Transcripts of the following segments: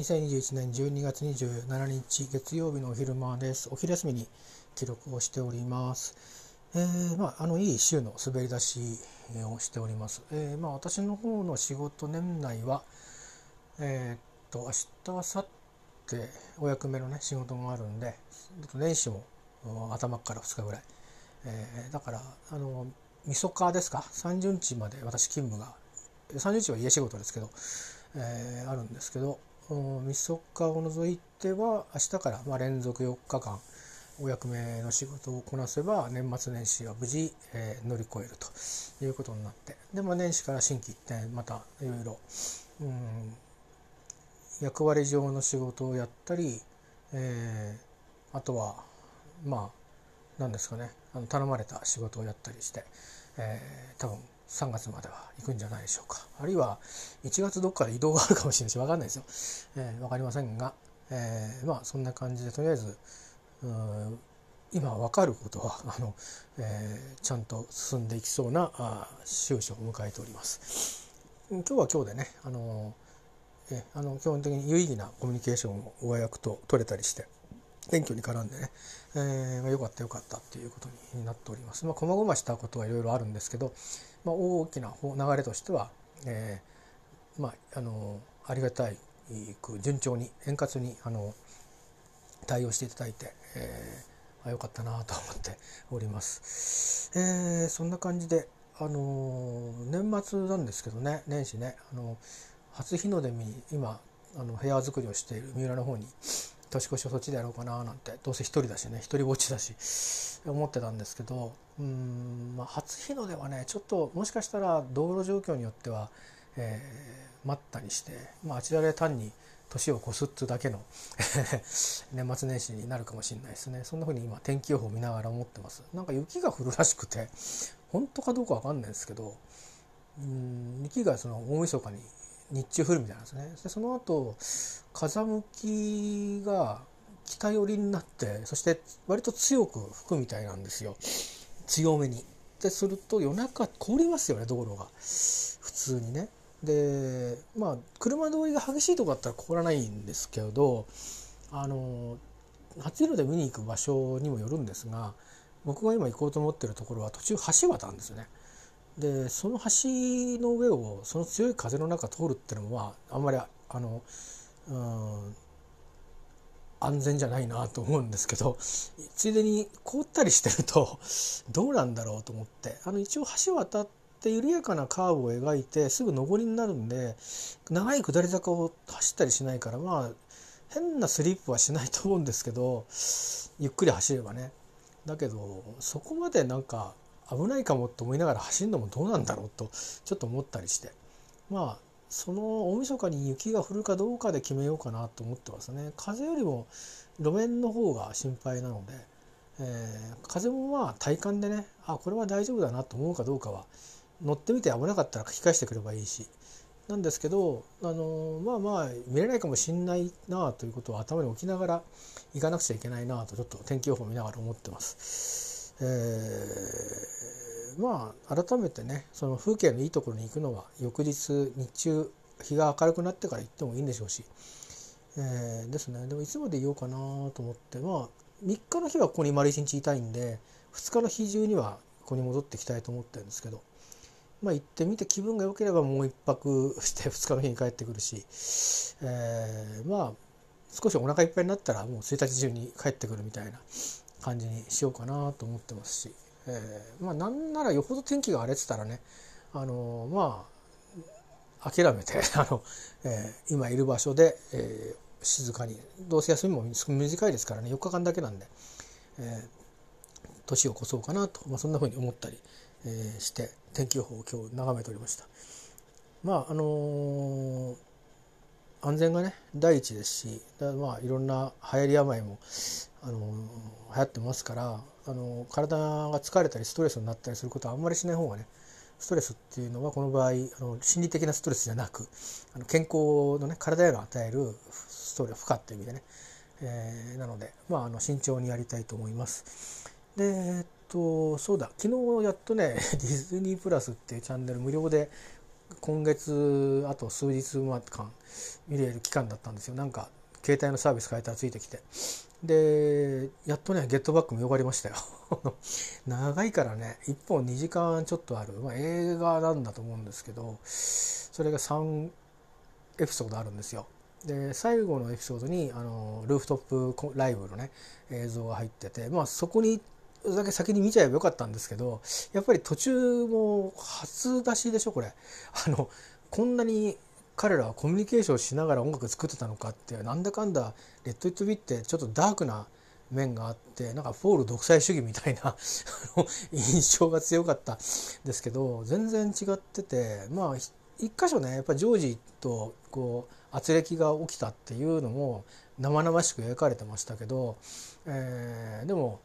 2021年12月27日月曜日のお昼間です。お昼休みに記録をしております。えー、まあ、あの、いい週の滑り出しをしております。えー、まあ、私の方の仕事年内は、えー、っと、明日、明後日、お役目のね、仕事があるんで、年始も頭から2日ぐらい。えー、だから、あの、みそかですか ?30 日まで私勤務が、30日は家仕事ですけど、えー、あるんですけどみそかを除いては明日からま連続4日間お役目の仕事をこなせば年末年始は無事、えー、乗り越えるということになってで、まあ、年始から新規一転またいろいろ役割上の仕事をやったり、えー、あとはまあ何ですかねあの頼まれた仕事をやったりして、えー、多分3月までは行くんじゃないでしょうか。あるいは1月どっかで移動があるかもしれないし分かんないですよ、えー、分かりませんが、えー、まあそんな感じでとりあえず今分かることはあの、えー、ちゃんと進んでいきそうなあ収支を迎えております。今日は今日でねあのえあの基本的に有意義なコミュニケーションを親役と取れたりして勉強に絡んでね、えー、よかったよかったっていうことになっております。まあ、細々したことはいろいろあるんですけど、まあ、大きな流れとしては、えー、まあ、あのありがたいく順調に円滑にあの対応していただいて、えー、あよかったなと思っております。えー、そんな感じであの年末なんですけどね年始ねあの初日の出に今あの部屋作りをしている三浦の方に年越しをそっちでやろうかななんてどうせ一人だしね一人ぼっちだし思ってたんですけどうん、まあ、初日の出はねちょっともしかしたら道路状況によっては、えー、待ったりして、まあ、あちらで単に年を越すっつうだけの 年末年始になるかもしれないですね。そんな風に今天気予報を見ながら思ってます。なんか雪が降るらしくて本当かどうかわかんないんですけどうん雪がその大晦日に日中降るみたいなんですねでその後風向きが北寄りになってそして割と強く吹くみたいなんですよ強めに。ですると夜中凍りますよね道路が普通にね。でまあ車通りが激しいとこだったら凍らないんですけどあの初日の出見に行く場所にもよるんですが僕が今行こうと思ってるところは途中橋渡るんですよね。でその橋の上をその強い風の中通るっていうのはあんまりあのうん安全じゃないなと思うんですけどついでに凍ったりしてるとどうなんだろうと思って。あの一応橋渡って緩やかなカーブを描いてすぐ上りになるんで長い下り坂を走ったりしないからまあ変なスリップはしないと思うんですけどゆっくり走ればね。だけどそこまでなんか危ないかもと思いながら走るのもどうなんだろうとちょっと思ったりして。まあその大晦日に雪が降るかどうかで決めようかなと思ってますね。風よりも路面の方が心配なので、えー、風もまあ体感でねあこれは大丈夫だなと思うかどうかは乗ってみて危なかったら書き返してくればいいし。なんですけどあのまあまあ見れないかもしんないなということを頭に置きながら行かなくちゃいけないなとちょっと天気予報見ながら思ってます。えー、まあ改めてねその風景のいいところに行くのは翌日日中日が明るくなってから行ってもいいんでしょうし、えー、ですね。でもいつまでいようかなと思ってまあ3日の日はここに丸一日いたいんで2日の日中にはここに戻ってきたいと思ってるんですけどまあ行ってみて気分が良ければもう1泊して 2日の日に帰ってくるし、えー、まあ少しお腹いっぱいになったらもう1日中に帰ってくるみたいな。感じにしようかなと思ってますし、えー、まあなんならよほど天気が荒れてたらねあのまあ諦めて あの、えー、今いる場所で、えー、静かにどうせ休みも短いですからね4日間だけなんで、えー、年を越そうかなと、まあ、そんなふうに思ったり、えー、して天気予報を今日眺めておりました。まああのー安全がね第一ですしだまあいろんな流行り病もあの流行ってますからあの体が疲れたりストレスになったりすることはあんまりしない方がねストレスっていうのはこの場合あの心理的なストレスじゃなくあの健康のね体への与えるストレス負荷っていう意味でね、えー、なのでまああの慎重にやりたいと思います。でえっとそうだ昨日やっとね ディズニープラスっていうチャンネル無料で今月あと数日間見れる期間だったんですよ。なんか携帯のサービス変えたらついてきて。でやっとねゲットバック見終わりましたよ。長いからね1本2時間ちょっとある、まあ、映画なんだと思うんですけどそれが3エピソードあるんですよ。で最後のエピソードにあのルーフトップライブのね映像が入っててまあそこにだけ先に見ちゃえばよかったんですけどやっぱり途中も初出しでしょこれ。あのこんなに彼らはコミュニケーションしながら音楽作ってたのかってなんだかんだ「レッド・イット・ビー」ってちょっとダークな面があってなんかポール独裁主義みたいな 印象が強かったですけど全然違っててまあ一箇所ねやっぱジョージとこう軋轢が起きたっていうのも生々しく描かれてましたけど、えー、でも、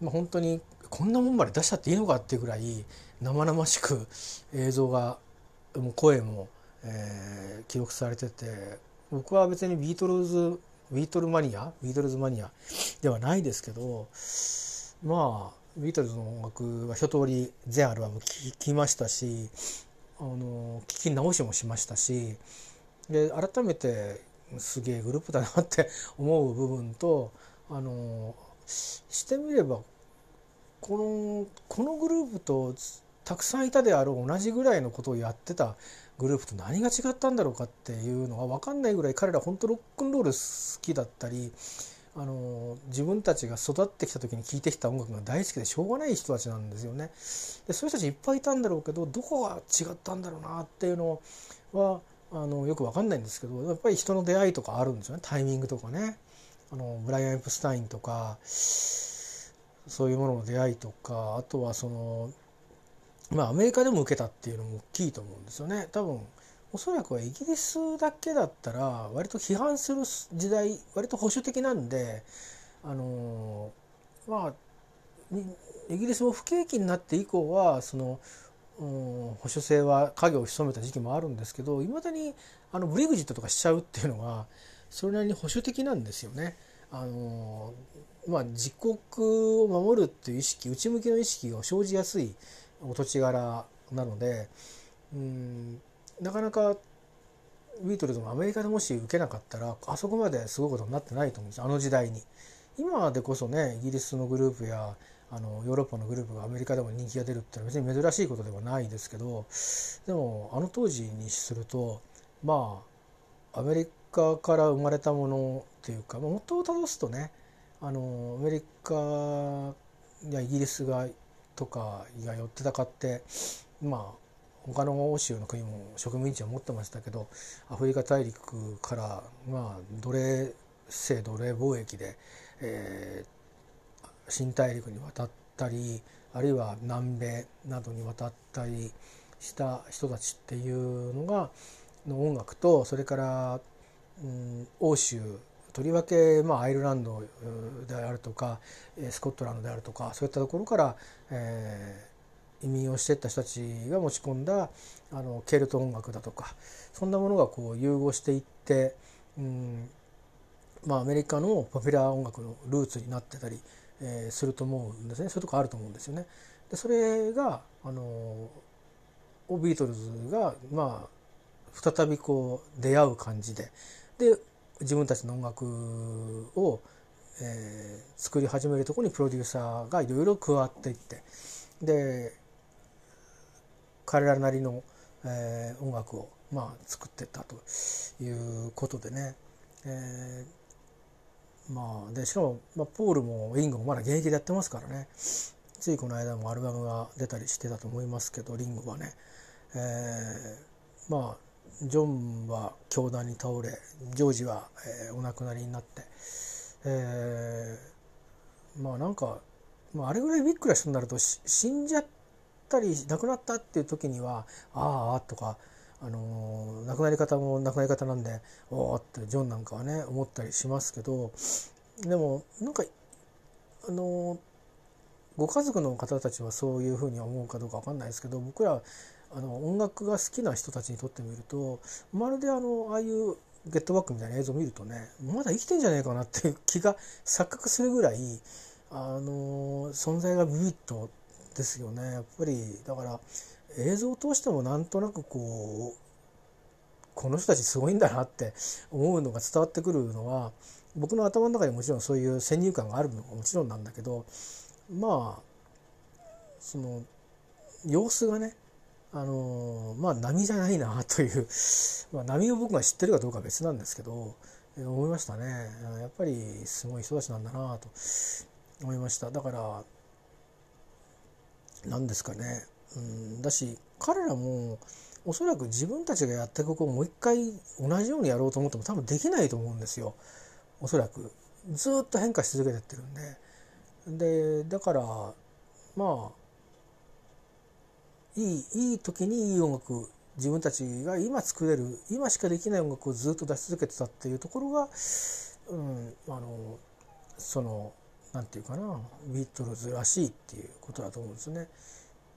まあ、本当にこんなもんまで出したっていいのかっていうぐらい生々しく映像がもう声も、えー、記録されてて僕は別にビートルズビートルマニアビートルズマニアではないですけどまあビートルズの音楽は一通り全アルバム聴きましたしあの聞き直しもしましたしで改めてすげえグループだなって思う部分とあのしてみればこのこのグループとたくさんいたであろう同じぐらいのことをやってたグループと何が違ったんだろうかっていうのが分かんないぐらい彼ら本当ロックンロール好きだったりあの自分たちが育ってきた時に聴いてきた音楽が大好きでしょうがない人たちなんですよね。でそういう人たちいっぱいいたんだろうけどどこが違ったんだろうなっていうのはあのよく分かんないんですけどやっぱり人の出会いとかあるんですよねタイミングとかね。あのブライアン・エプスタインとかそういうものの出会いとかあとはそのまあアメリカでも受けたっていうのも大きいと思うんですよね。多分おそらくはイギリスだけだったら割と批判する時代割と保守的なんであのまあイギリスも不景気になって以降はそのうん、保守性は影を潜めた時期もあるんですけどいまだにあのブリグジットとかしちゃうっていうのがそれなりに保守的なんですよね。あのまあ、自国を守るっていう意識内向きの意識が生じやすいお土地柄なのでうんなかなかビートルズもアメリカでもし受けなかったらあそこまですごいことになってないと思うんですあの時代に。今でこそねイギリスのグループやあのヨーロッパのグループがアメリカでも人気が出るっていうのは別に珍しいことではないですけどでもあの当時にするとまあアメリカカから生まれたものっていうか元をたどすとねあのアメリカやイギリスがとかが寄ってたかってまあ他の欧州の国も植民地を持ってましたけどアフリカ大陸からまあ奴隷制奴隷貿易で、えー、新大陸に渡ったりあるいは南米などに渡ったりした人たちっていうのがの音楽とそれから、欧州とりわけ、まあ、アイルランドであるとかスコットランドであるとかそういったところから、えー、移民をしていった人たちが持ち込んだあのケルト音楽だとかそんなものがこう融合していって、うんまあ、アメリカのポピュラー音楽のルーツになってたりえー、すると思うんですねそういうとこあると思うんですよね。でそれがあのビートルズがまあ再びこう出会う感じでで自分たちの音楽を、えー、作り始めるとこにプロデューサーがいろいろ加わっていってで彼らなりの、えー、音楽をまあ作ってったということでね、えー、まあでしかも、まあ、ポールもリングもまだ現役でやってますからね。ついこの間もアルバムが出たりしてたと思いますけどリングはね、えー、まあジョンは凶弾に倒れジョージは、えー、お亡くなりになって、えー、まあなんか、まあ、あれぐらいビッグな人になると死んじゃったり亡くなったっていう時にはああとかあの亡くなり方も亡くなり方なんでおおってジョンなんかはね思ったりしますけどでもなんかあのご家族の方たちはそういうふうに思うかどうか分かんないですけど僕らあの音楽が好きな人たちにとってみるとまるであのああいうゲットバックみたいな映像を見るとねまだ生きてんじゃねえかなっていう気が錯覚するぐらいあの存在がビビッとですよね。やっぱりだから映像を通してもなんとなくこうこの人たちすごいんだなって思うのが伝わってくるのは僕の頭の中にもちろんそういう先入観があるのももちろんなんだけどまあその様子がねあのまあ波じゃないなという、まあ、波を僕が知ってるかどうかは別なんですけどえ思いましたね。やっぱりすごい人たちなんだなと思いました。だから何ですかね、うん、だし彼らもおそらく自分たちがやった曲をもう一回同じようにやろうと思っても多分できないと思うんですよ。おそらく。ずっと変化し続けてってるんで。でだからまあいいいい時にいい音楽自分たちが今作れる今しかできない音楽をずっと出し続けてたっていうところが、うん、あのその何て言うかなビートルズらしいっていうことだと思うんですね。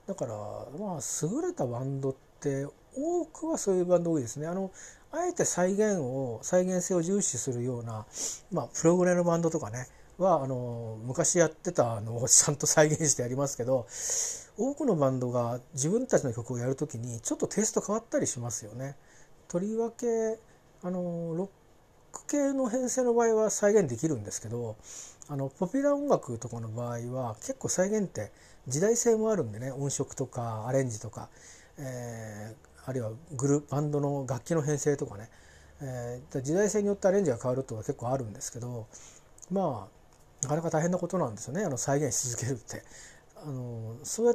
だからまあ優れたバンドって多くはそういうバンド多いですね。あのあえて再現を再現性を重視するような、まあ、プログレのバンドとかねはあの昔やってたのをちゃんと再現してやりますけど多くのバンドが自分たちの曲をやるときにちょっとテイスト変わったりしますよね。とりわけあのロック系の編成の場合は再現できるんですけどあのポピュラー音楽とかの場合は結構再現って時代性もあるんでね音色とかアレンジとか、えー、あるいはグルバンドの楽器の編成とかね、えー、時代性によってアレンジが変わるとが結構あるんですけどまあなかなか大変なことなんですよね。あの再現し続けるって。あのそうやっ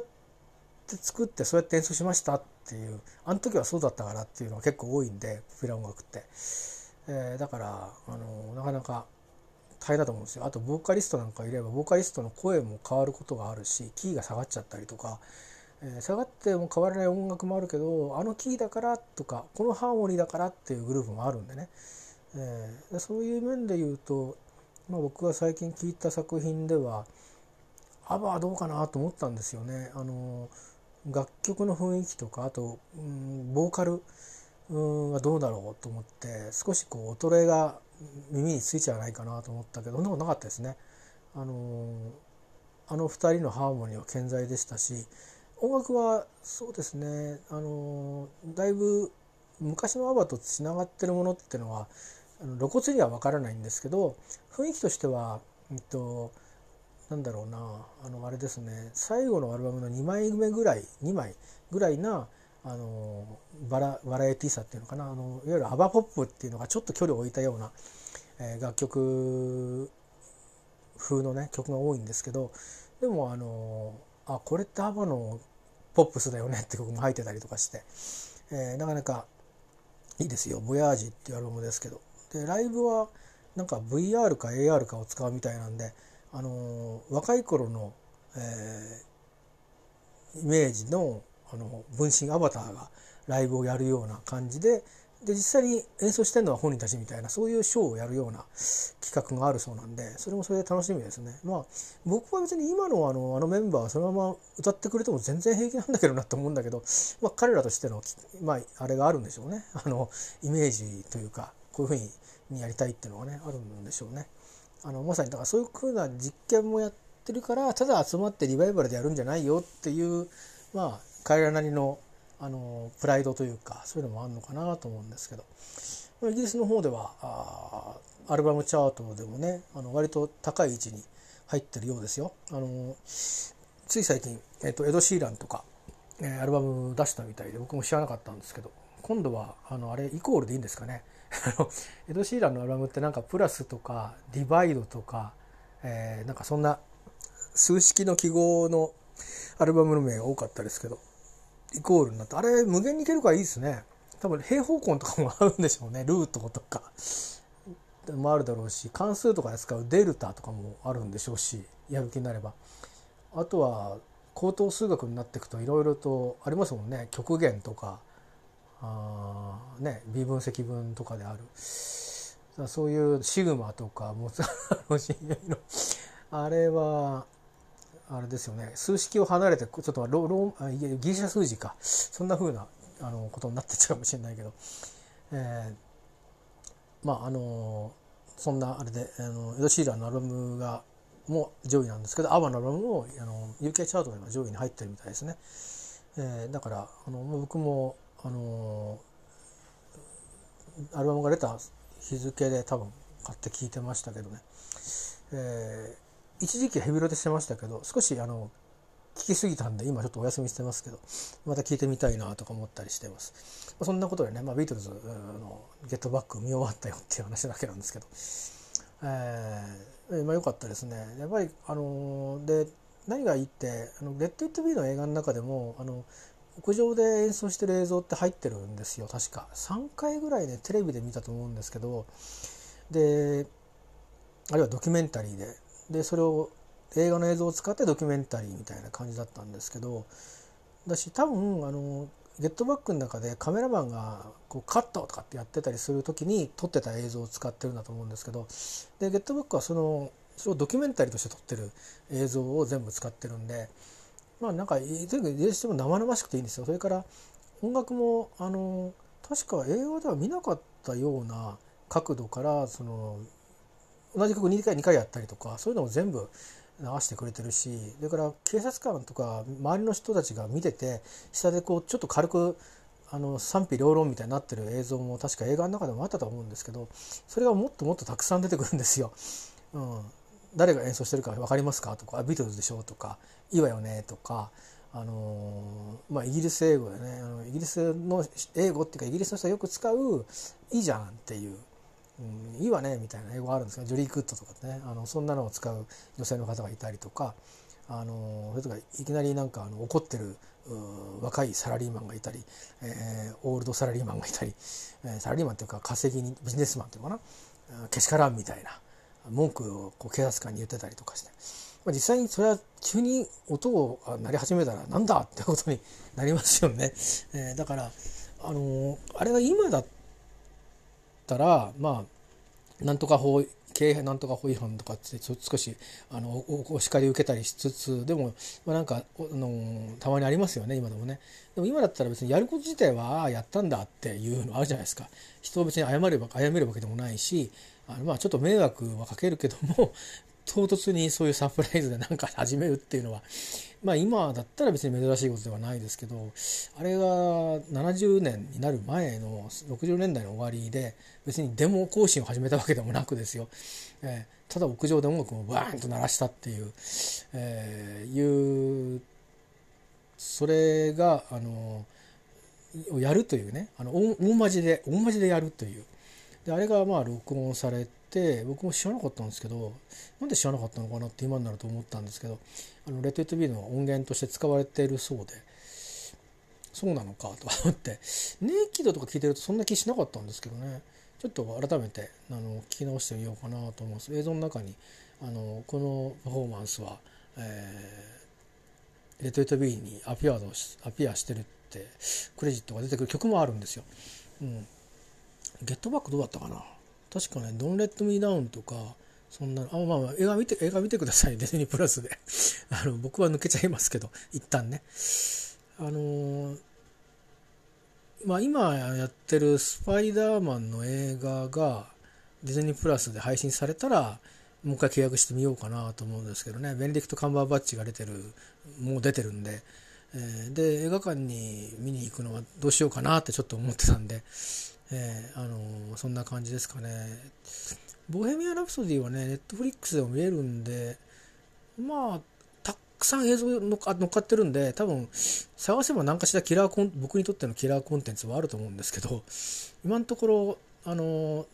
て作ってそうやって演奏しましたっていうあの時はそうだったからっていうのは結構多いんでポピュラー音楽って、えー、だからあのなかなか大変だと思うんですよ。あとボーカリストなんかいればボーカリストの声も変わることがあるしキーが下がっちゃったりとか、えー、下がっても変わらない音楽もあるけどあのキーだからとかこのハーモニーだからっていうグループもあるんでね、えー、そういう面で言うと、まあ、僕が最近聴いた作品ではアバはどうかなと思ったんですよね。あの楽曲の雰囲気とかあと、うん、ボーカルがどうだろうと思って少しこう衰えが耳についちゃわないかなと思ったけどそんなことなかったですね。あのあの2人のハーモニーは健在でしたし音楽はそうですねあのだいぶ昔のアバとつながってるものっていうのは露骨には分からないんですけど雰囲気としては、えっと、なんだろうなあのあれですね最後のアルバムの2枚目ぐらい2枚ぐらいなあのバラバラエティーさっていうのかなあのいわゆるアバポップっていうのがちょっと距離を置いたような、えー、楽曲風のね曲が多いんですけどでもあのあこれってアバのポップスだよねって曲も入ってたりとかして、えー、なかなかいいですよ「ボヤージ」っていうアルバムですけど。でライブはなんか VR か AR かを使うみたいなんであの若い頃の、えー、イメージのあの分身アバターがライブをやるような感じでで実際に演奏してるのは本人たちみたいなそういうショーをやるような企画があるそうなんでそれもそれで楽しみですね。まあ僕は別に今のあのあのメンバーはそのまま歌ってくれても全然平気なんだけどなと思うんだけど、まあ、彼らとしての、まあ、あれがあるんでしょうねあのイメージというかこういうふうにやりたいっていうのがねあるんでしょうね。あのまさにだからそういうふうな実験もやってるからただ集まってリバイバルでやるんじゃないよっていうまあ彼らなりのあのプライドというかそういうのもあるのかなと思うんですけどイギリスの方ではアルバムチャートでもねあの割と高い位置に入ってるようですよ。あのつい最近、えーと、エド・シーランとか、えー、アルバム出したみたいで僕も知らなかったんですけど今度はあのあれイコールでいいんですかねエド・シーランのアルバムってなんかプラスとかディバイドとか、えー、なんかそんな数式の記号のアルバムの名が多かったですけどイコールになってあれ無限にいけるからいいですね。多分平方根とかも合うんでしょうね。ルートとか。もあるだろうし関数とかで使うデルタとかもあるんでしょうしやる気になれば。あとは高等数学になっていくといろいろとありますもんね。極限とか。あね微分積分とかである。そういうシグマとかモツアの親愛の。あれはあれですよね。数式を離れてちょっとロロギリシャ数字か。そんな風なあのことになってっちゃうかもしれないけど、えー、まああのそんなあれであのエド・シーラーのアルバムがも上位なんですけどアバのアルバムもあの UK チャートでの上位に入ってるみたいですね。えー、だからあの僕もあのアルバムが出た日付で多分買って聴いてましたけどね、えー、一時期ヘビロテしてましたけど少しあの聞きすぎたんで今ちょっとお休みしてますけどまた聞いてみたいなとか思ったりしてます、まあ、そんなことでね、まあ、ビートルズの「ゲットバック」見終わったよっていう話だけなんですけど、えー、まあ良かったですね。やっぱりあのー、で何がいいってあの「レッド・イット・ビー」の映画の中でもあの屋上で演奏してる映像って入ってるんですよ。確か。3回ぐらいねテレビで見たと思うんですけど。であるいはドキュメンタリーで。でそれを映画の映像を使ってドキュメンタリーみたいな感じだったんですけど。だし多分あのゲットバックの中でカメラマンがこうカットとかってやってたりする時に撮ってた映像を使ってるんだと思うんですけど。でゲットバックはそのそれをドキュメンタリーとして撮ってる映像を全部使ってるんで。まあなんかとにかくいずれしても生々しくていいんですよ。それから音楽もあの確か映画では見なかったような角度からその同じ曲2回2回やったりとかそういうのを全部流してくれてるしそれから警察官とか周りの人たちが見てて下でこうちょっと軽くあの賛否両論みたいになってる映像も確か映画の中でもあったと思うんですけどそれがもっともっとたくさん出てくるんですよ。うん、誰が演奏してるか分かりますか？とか「ビートルズでしょ」とか「いいわよね」とか、あの、まあ、イギリス英語でね。あのイギリスの英語っていうかイギリスの人がよく使う「いいじゃん」っていう。うん、いいわねみたいな英語があるんですがジョリー・クッドとかね。あのそんなのを使う女性の方がいたりとか。あのそれとかいきなりなんかあの怒ってる若いサラリーマンがいたり、えー、オールドサラリーマンがいたり、えー、サラリーマンっていうか稼ぎにビジネスマンっていうかな。けしからんみたいな文句をこう警察官に言ってたりとかして、まあ、実際にそれは急に音を鳴り始めたらなんだってことになりますよね。えー、だからあのあれが今だったらまあなんとか法経営なんとか法違反とかって少しあのお叱り受けたりしつつでも、まあ、なんかあのたまにありますよね今でもねでも今だったら別にやること自体はああやったんだっていうのあるじゃないですか人を別に謝れば謝るわけでもないしあのまあちょっと迷惑はかけるけども唐突にそういうサプライズで何か始めるっていうのはまあ今だったら別に珍しいことではないですけどあれが70年になる前の60年代の終わりで別にデモ行進を始めたわけでもなくですよ、えー、ただ屋上で音楽をバーンと鳴らしたっていう、えー、いうそれがあのやるというねあの大まじで大まじでやるという。であれがまあ録音されて僕も知らなかったんですけどなんで知らなかったのかなって今になると思ったんですけどあの Let It Be の音源として使われているそうでそうなのかと思って Naked とか聞いてるとそんな気しなかったんですけどね。ちょっと改めてあの聞き直してみようかなと思います。映像の中にあのこのパフォーマンスは、えー、 Let It Be に appeared appear してるってクレジットが出てくる曲もあるんですよ。うん、ゲットバックどうだったかな？確かね「Don't Let Me Down」とかそんなあまあまあ映画見て映画見てください。ディズニープラスで。あの僕は抜けちゃいますけど一旦ね。あのー、まあ今やってる「スパイダーマン」の映画がディズニープラスで配信されたらもう一回契約してみようかなと思うんですけどね。ベネディクト・カンバーバッチが出てるもう出てるんで、えー、で映画館に見に行くのはどうしようかなってちょっと思ってたんで。えー、あのー、そんな感じですかね。ボヘミアン・ラプソディはね、ネットフリックスでも見えるんで、まあ、たくさん映像乗っかってるんで、多分、探せば何かしらキラーコン、僕にとってのキラーコンテンツはあると思うんですけど、今のところ、あのー、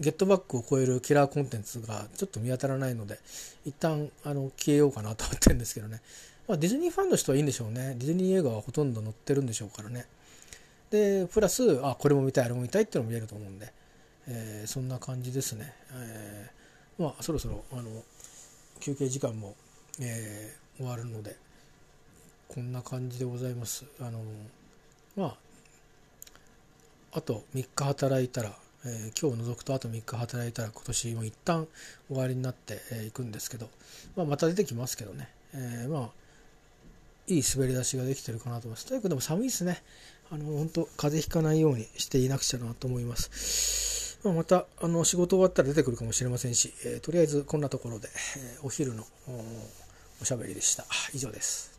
ゲットバックを超えるキラーコンテンツがちょっと見当たらないので、一旦、あの、消えようかなと思ってるんですけどね。まあ、ディズニーファンの人はいいんでしょうね。ディズニー映画はほとんど載ってるんでしょうからね。でプラスあこれも見たいあれも見たいっていうのも見えると思うんで、えー、そんな感じですね、えー、まあそろそろあの休憩時間も、えー、終わるのでこんな感じでございますあのまああと3日働いたら、えー、今日除くとあと3日働いたら今年も一旦終わりになってい、えー、くんですけど、まあ、また出てきますけどね、えー、まあいい滑り出しができてるかなと思います。とにかくでも寒いですね。あの、本当風邪ひかないようにしていなくちゃなと思います。まあ、また、あの、仕事終わったら出てくるかもしれませんし、えー、とりあえずこんなところで、えー、お昼のおしゃべりでした。以上です。